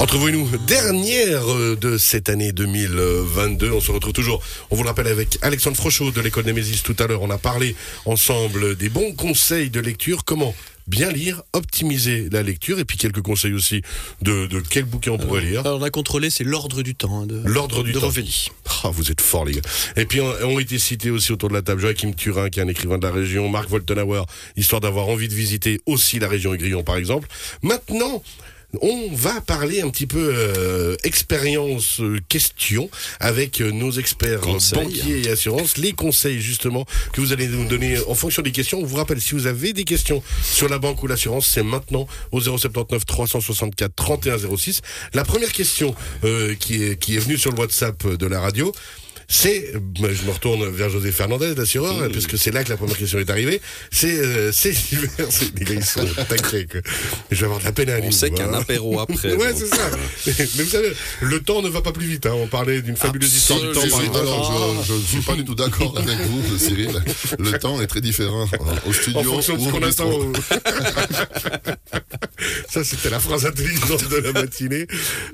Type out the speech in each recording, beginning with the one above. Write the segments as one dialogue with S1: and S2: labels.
S1: Entre vous et nous, dernière euh, de cette année 2022. On se retrouve toujours, on vous le rappelle, avec Alexandre Frochot de l'école Némésis tout à l'heure. On a parlé ensemble des bons conseils de lecture. Comment bien lire, optimiser la lecture et puis quelques conseils aussi de, de quel bouquin on pourrait lire.
S2: Alors, on a contrôlé, c'est l'ordre du temps. hein,
S1: L'ordre du
S2: de
S1: temps. Ah, vous êtes forts, les gars. Et puis, ont, ont été cités aussi autour de la table Joachim Turin, qui est un écrivain de la région, Marc Woltenauer, histoire d'avoir envie de visiter aussi la région Aiguillon, par exemple. Maintenant, on va parler un petit peu euh, expérience, euh, question avec euh, nos experts
S2: Conseils.
S1: banquiers et assurances, les conseils justement que vous allez nous donner en fonction des questions. On vous rappelle, si vous avez des questions sur la banque ou l'assurance, c'est maintenant au 079 364 31 06. La première question euh, qui, est, qui est venue sur le WhatsApp de la radio, c'est, je me retourne vers José Fernandez, l'assureur,
S2: Mmh.
S1: puisque c'est là que la première question est arrivée. C'est, euh, c'est l'hiver, c'est- les gars, ils sont taqués, quoi. Je vais avoir de la peine à
S3: On sait qu'un
S1: hein.
S3: apéro après.
S1: Ouais, c'est ça. Mais vous savez, le temps ne va pas plus vite. Hein. On parlait d'une fabuleuse histoire du temps, par
S3: Absolument.
S1: exemple.
S4: Alors, je, ne suis pas du tout d'accord avec vous, Cyril. Le temps est très différent euh, au studio.
S1: En fonction de ce qu'on attend. Ça, c'était la phrase intelligente de la matinée.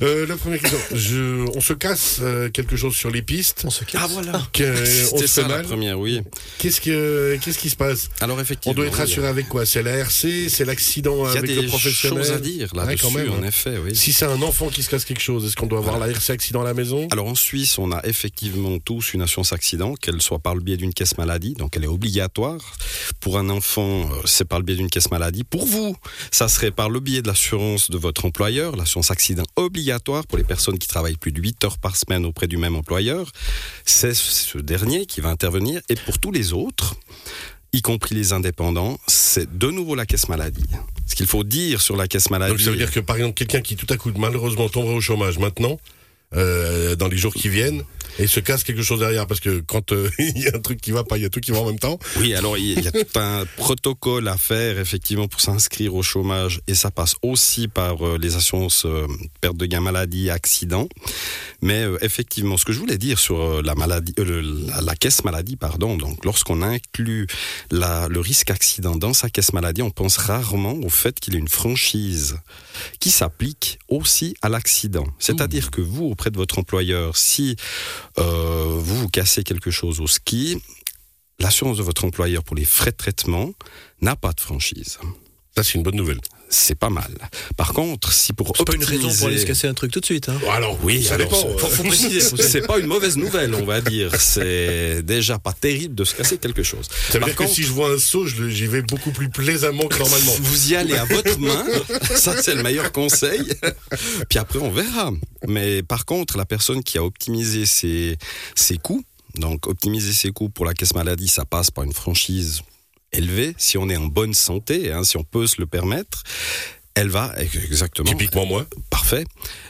S1: Euh, la première question. Je, on se casse euh, quelque chose sur les pistes.
S2: On se casse.
S3: Ah voilà.
S1: que- on
S3: C'était
S1: se
S3: ça
S1: fait
S3: la première, oui.
S1: Qu'est-ce que, qu'est-ce qui se passe
S3: Alors
S1: On
S3: effectivement.
S1: doit être rassuré avec quoi? C'est la RC C'est l'accident
S3: Il y a
S1: avec
S3: des
S1: le professionnel
S3: choses à dire
S1: Ouais,
S3: là-dessus,
S1: quand même,
S3: en
S1: hein.
S3: effet, oui.
S1: Si c'est un enfant qui se casse quelque chose, est-ce qu'on doit avoir la RC accident à la maison?
S3: Alors en Suisse, on a effectivement tous une assurance accident, qu'elle soit par le biais d'une caisse maladie, donc elle est obligatoire. Pour un enfant, euh, c'est par le biais d'une caisse maladie. Pour vous, ça serait par le biais de l'assurance de votre employeur, l'assurance accident obligatoire pour les personnes qui travaillent plus de 8 heures par semaine auprès du même employeur. C'est ce dernier qui va intervenir. Et pour tous les autres, y compris les indépendants, c'est de nouveau la caisse maladie. Ce qu'il faut dire sur la caisse maladie.
S1: Donc ça veut dire que par exemple quelqu'un qui tout à coup malheureusement tomberait au chômage maintenant, euh, dans les jours qui viennent, et se casse quelque chose derrière parce que quand euh, il y a un truc qui va pas, il y a tout qui va en même temps.
S3: Oui, alors il y a tout un protocole à faire effectivement pour s'inscrire au chômage et ça passe aussi par euh, les assurances perte de gain maladie, accident. Mais effectivement, ce que je voulais dire sur la maladie, le- la, la caisse maladie, pardon. Donc, lorsqu'on inclut la, le risque accident dans sa caisse maladie, on pense rarement au fait qu'il y a une franchise qui s'applique aussi à l'accident. C'est-à-dire que vous, auprès de votre employeur, si euh, vous vous cassez quelque chose au ski, l'assurance de votre employeur pour les frais de traitement n'a pas de franchise.
S1: Ça c'est une bonne nouvelle.
S3: C'est pas mal. Par contre, si pour
S2: C'est pas une raison pour aller se casser un truc tout de suite. Hein.
S1: Alors
S3: oui,
S1: ça
S3: alors,
S1: dépend.
S3: c'est-
S2: Faut, faut préciser. faut-
S3: C'est pas une mauvaise nouvelle, on va dire. C'est déjà pas terrible de se casser quelque chose.
S1: Ça veut
S3: Par
S1: dire
S3: contre,
S1: que si je vois un saut, j'y vais beaucoup plus plaisamment que normalement.
S3: vous y allez à votre main, ça c'est le meilleur conseil. Puis après on verra. Mais par contre, la personne qui a optimisé ses, ses coûts, donc optimiser ses coûts pour la caisse maladie, ça passe par une franchise élevée. Si on est en bonne santé, hein, si on peut se le permettre, elle va exactement.
S1: Typiquement moi.
S3: Parfait.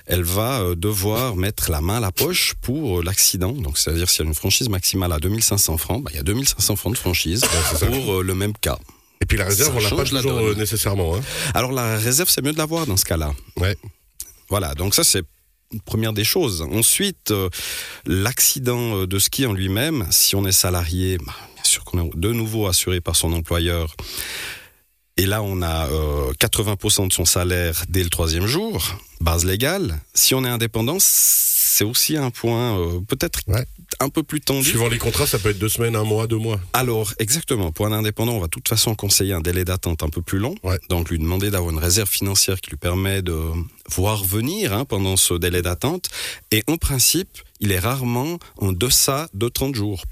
S3: Elle va euh, devoir mettre la main à la poche pour euh, l'accident. Donc, c'est-à-dire s'il y a une franchise maximale à 2500 francs, bah, il y a 2500 francs de franchise pour euh, le même cas.
S1: Et puis la réserve,
S3: Ça
S1: on l'a pas
S3: la
S1: toujours
S3: donne.
S1: euh, nécessairement. Hein.
S3: Alors, la réserve, c'est mieux de l'avoir dans ce cas-là.
S1: Ouais.
S3: Voilà. Donc, ça, c'est première des choses. Ensuite, euh, l'accident de ski en lui-même, si on est salarié, bah, de nouveau assuré par son employeur. Et là, on a euh, 80% de son salaire dès le troisième jour, base légale. Si on est indépendant, c'est aussi un point euh, peut-être
S1: Ouais.
S3: un peu plus tendu.
S1: Suivant les contrats, ça peut être deux semaines, un mois, deux mois.
S3: Alors, exactement. Pour un indépendant, on va de toute façon conseiller un délai d'attente un peu plus long.
S1: Ouais.
S3: Donc, lui demander d'avoir une réserve financière qui lui permet de voir venir hein, pendant ce délai d'attente. Et en principe, il est rarement en deçà de 30 jours.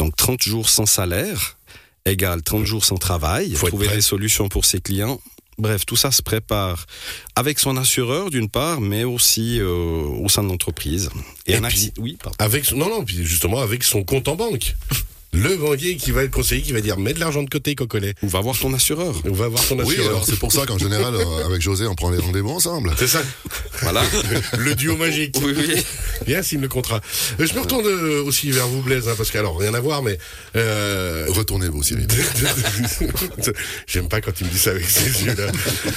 S3: Donc, 30 jours sans salaire égale 30 jours sans travail.
S1: Faut
S3: Trouver des solutions pour ses clients. Bref, tout ça se prépare avec son assureur d'une part, mais aussi euh, au sein de l'entreprise.
S1: Et
S3: un
S1: puis-
S3: acci- oui, pardon.
S1: Avec son... Non, non, puis justement avec son compte en banque. Le banquier qui va être conseiller, qui va dire mets de l'argent de côté, cocolet.
S3: Ou va voir ton assureur.
S1: On va voir ton
S4: Oui,
S1: assureur.
S4: alors c'est pour ça qu'en général, euh, avec José, on prend les rendez-vous ensemble.
S1: C'est ça,
S3: Voilà.
S1: le duo magique.
S3: oui, oui.
S1: Bien, signe le contrat. Euh, je me retourne euh, aussi vers vous, Blaise, hein, parce que, alors, rien à voir, mais... Euh...
S4: Retournez-vous, Cyril.
S1: J'aime pas quand il me dit ça avec ses yeux-là.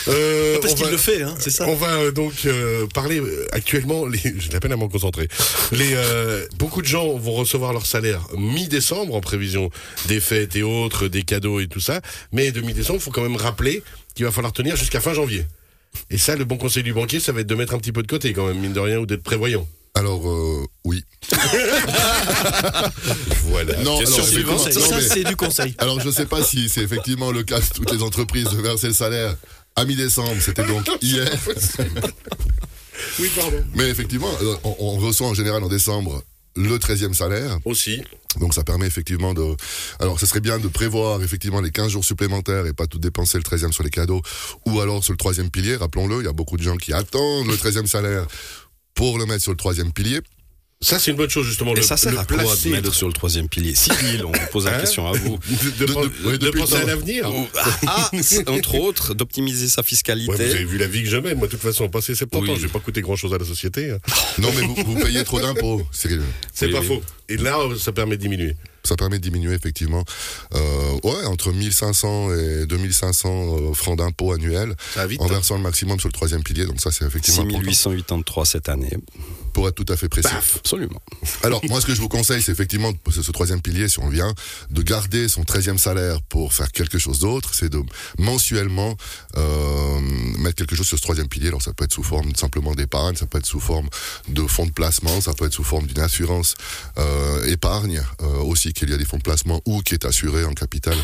S1: Euh,
S2: Parce
S1: on
S2: qu'il
S1: va-
S2: le fait, hein, c'est ça.
S1: On va donc euh, parler actuellement, les, j'ai de la peine à m'en concentrer. Les, euh, beaucoup de gens vont recevoir leur salaire mi-décembre, prévision des fêtes et autres, des cadeaux et tout ça. Mais demi-décembre, il faut quand même rappeler qu'il va falloir tenir jusqu'à fin janvier. Et ça, le bon conseil du banquier, ça va être de mettre un petit peu de côté quand même, mine de rien, ou d'être prévoyant.
S4: Alors, euh, oui.
S1: Voilà.
S4: Non, alors,
S2: sûr, c'est du
S4: effectivement,
S2: conseil.
S4: non,
S2: Ça, c'est du conseil.
S4: Alors, je sais pas si c'est effectivement le cas de toutes les entreprises de verser le salaire à mi-décembre. C'était donc hier.
S1: Oui, pardon.
S4: Mais effectivement, euh, on, on reçoit en général en décembre le 13e salaire.
S1: Aussi.
S4: Donc ça permet effectivement de... Alors ce serait bien de prévoir effectivement les 15 jours supplémentaires et pas tout dépenser le 13e sur les cadeaux ou alors sur le troisième pilier. Rappelons-le, il y a beaucoup de gens qui attendent le 13e salaire pour le mettre sur le troisième pilier.
S1: Ça, c'est une bonne chose, justement. Le,
S3: ça sert
S1: le
S3: à quoi de mettre sur le troisième pilier Cyril, on vous pose la
S1: Hein
S3: question à vous.
S1: De, penser à l'avenir.
S3: Ah, entre autres, d'optimiser sa
S1: Ouais,
S3: fiscalité.
S1: vous avez vu la vie que je mène. Moi, de toute façon, passé 70 ans, je vais pas coûter grand chose à la société. hein.
S4: Non mais vous, vous payez trop d'impôts, Cyril.
S1: C'est
S3: Oui,
S1: pas
S3: oui.
S1: faux. Et là, ça permet de diminuer.
S4: Ça permet de diminuer effectivement, euh, ouais, entre 1500 et 2500 euh, francs d'impôts annuels
S1: Ça va vite.
S4: en
S1: hein.
S4: versant le maximum sur le troisième pilier. Donc ça c'est effectivement important,
S3: 6883 cette année.
S4: Pour être tout à fait précis.
S1: Paf.
S3: Absolument.
S4: Alors, moi, ce que je vous conseille, c'est effectivement, ce, ce troisième pilier, si on vient, de garder son 13e salaire pour faire quelque chose d'autre. C'est de mensuellement euh, mettre quelque chose sur ce troisième pilier. Alors, ça peut être sous forme simplement d'épargne, ça peut être sous forme de fonds de placement, ça peut être sous forme d'une assurance euh, épargne euh, aussi, qu'il y a des fonds de placement ou qui est assuré en capital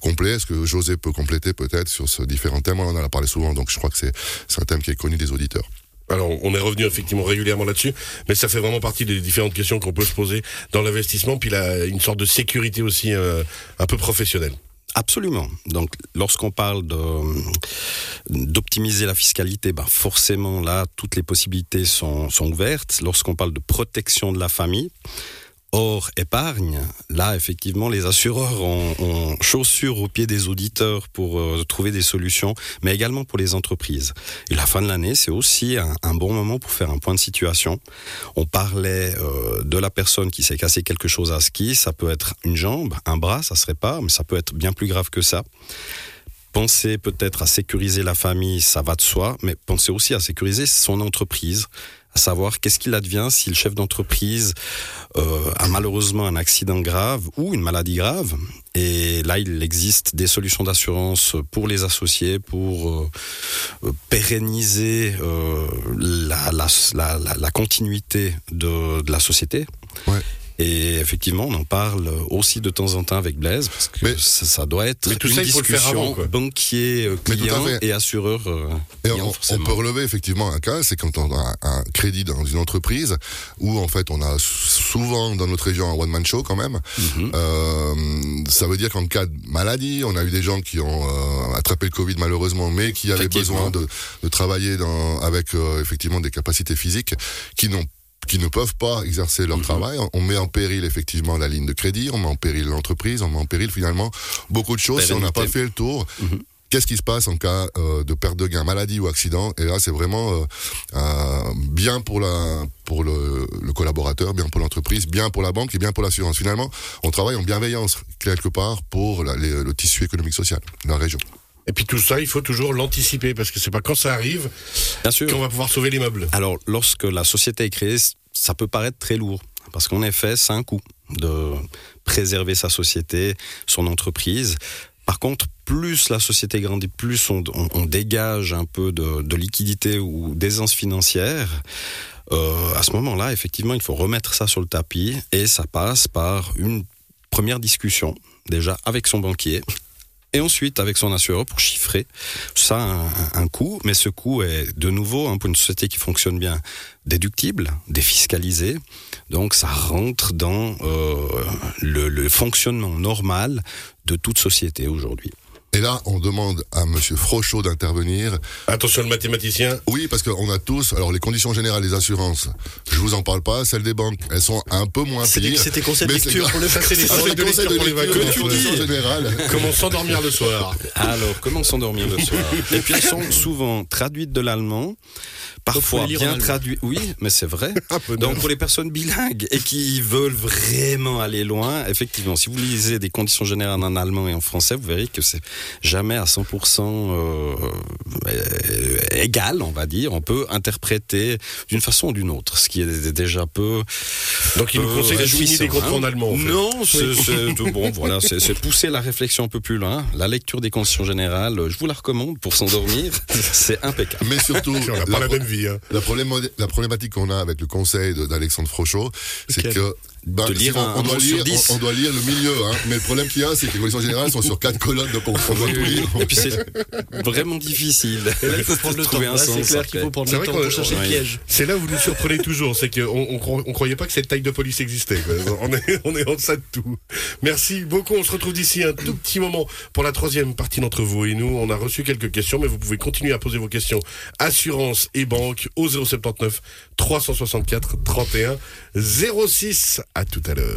S4: complet. Est-ce que José peut compléter peut-être sur ce différent thème? On en a parlé souvent, donc je crois que c'est c'est un thème qui est connu des auditeurs.
S1: Alors, on est revenu effectivement régulièrement là-dessus, mais ça fait vraiment partie des différentes questions qu'on peut se poser dans l'investissement, puis une sorte de sécurité aussi euh, un peu professionnelle.
S3: Absolument. Donc, lorsqu'on parle d'optimiser la fiscalité, ben forcément, là, toutes les possibilités sont ouvertes. Lorsqu'on parle de protection de la famille, hors épargne, là, effectivement, les assureurs ont, ont chaussures aux pieds des auditeurs pour euh, trouver des solutions, mais également pour les entreprises. Et la fin de l'année, c'est aussi un, bon moment pour faire un point de situation. On parlait euh, de la personne qui s'est cassé quelque chose à ski, ça peut être une jambe, un bras, ça serait pas, mais ça peut être bien plus grave que ça. Pensez peut-être à sécuriser la famille, ça va de soi, mais pensez aussi à sécuriser son entreprise, à savoir qu'est-ce qu'il advient si le chef d'entreprise euh, a malheureusement un accident grave ou une maladie grave. Et là, il existe des solutions d'assurance pour les associés, pour euh, pérenniser euh, la, continuité de, la société. Et effectivement, on en parle aussi de temps en temps avec Blaise, parce que
S4: Mais-
S3: ça, ça doit être
S1: Mais tout
S3: une
S1: ça,
S3: discussion
S1: avant,
S3: banquier, client et assureur. euh,
S4: Et
S3: client,
S4: on, peut relever effectivement un cas, c'est quand on a un, crédit dans une entreprise où en fait on a souvent dans notre région un one man show quand même.
S3: Mhm.
S4: Euh, ça veut dire qu'en cas de maladie, on a eu des gens qui ont euh, attrapé le Covid malheureusement, mais qui avaient besoin de, de travailler dans, avec euh, effectivement des capacités physiques qui n'ont qui ne peuvent pas exercer leur
S3: Mhm.
S4: travail. On met en péril effectivement la ligne de crédit, on met en péril l'entreprise, on met en péril finalement beaucoup de choses si on n'a pas fait le tour.
S3: Mhm.
S4: Qu'est-ce qui se passe en cas euh, de perte de gain, maladie ou accident? Et là, c'est vraiment euh, euh, bien pour la pour le, le collaborateur, bien pour l'entreprise, bien pour la banque et bien pour l'assurance. Finalement, on travaille en bienveillance quelque part pour la- les- le tissu économique social de la région.
S1: Et puis tout ça, il faut toujours l'anticiper, parce que c'est pas quand ça arrive qu'on va pouvoir sauver les meubles.
S3: Alors, lorsque la société est créée, ça peut paraître très lourd. Parce qu'en effet, c'est un coût de préserver sa société, son entreprise. Par contre, plus la société grandit, plus on, on- on dégage un peu de, de liquidité ou d'aisance financière. Euh, à ce moment-là, effectivement, il faut remettre ça sur le tapis et ça passe par une première discussion, déjà avec son banquier, et ensuite avec son assureur pour chiffrer ça un, un coût, mais ce coût est de nouveau hein, pour une société qui fonctionne bien déductible, défiscalisé, donc ça rentre dans euh, le fonctionnement normal de toute société aujourd'hui.
S4: Et là, on demande à Monsieur Frochot d'intervenir.
S1: Attention le mathématicien.
S4: Oui, parce qu'on a tous, alors les conditions générales des assurances, je vous en parle pas, celles des banques, elles sont un peu moins
S2: des-
S4: pires.
S2: c'est tes conseils de lecture pour le
S1: Ça, c'est les
S4: Alors,
S1: conseils
S4: les
S1: de lecture pour les
S4: lecture
S1: vacances.
S4: en conditions générales.
S1: Comment s'endormir le soir?
S3: Alors, comment s'endormir le soir? Et puis elles sont souvent traduites de l'allemand parfois bien
S2: allemand.
S3: traduits. Oui, mais c'est vrai.
S1: Un peu
S3: Donc pour les personnes bilingues et qui veulent vraiment aller loin, effectivement, si vous lisez des conditions générales en allemand et en français, vous verrez que c'est jamais à 100% euh, euh, égal, on va dire. On peut interpréter d'une façon ou d'une autre, ce qui est déjà peu.
S1: Donc il nous conseille de
S3: réjouissant,
S1: des contrats
S3: hein.
S1: en allemand. en fait.
S3: Non, c'est bon. Voilà, c'est c'est pousser la réflexion un peu plus loin. La lecture des conditions générales, je vous la recommande pour s'endormir. c'est impeccable.
S4: Mais surtout,
S1: On n'a pas la même vie. Hein.
S4: la, probléma- la problématique qu'on a avec le conseil d'Alexandre Frochot, c'est que ben,
S3: De lire
S4: si on,
S3: un-
S4: on
S3: un
S4: doit
S3: sur
S4: lire,
S3: dix.
S4: on, on doit lire le milieu. Hein. Mais le problème qu'il y a, c'est que les conditions générales sont sur quatre colonnes, donc on, on doit tout lire.
S3: Et puis c'est vraiment difficile.
S2: Et là, il faut prendre le temps. Là, c'est clair qu'il faut prendre le
S1: vrai
S2: temps pour chercher
S3: ouais.
S2: le piège.
S1: C'est là où vous nous surprenez toujours, c'est qu'on on, cro- on croyait pas que cette taille de police existait. On est, on est en deçà de tout. Merci beaucoup. On se retrouve d'ici un tout petit moment pour la troisième partie d'entre vous et nous. On a reçu quelques questions, mais vous pouvez continuer à poser vos questions assurance et banque au 079 364 31 06. À tout à l'heure.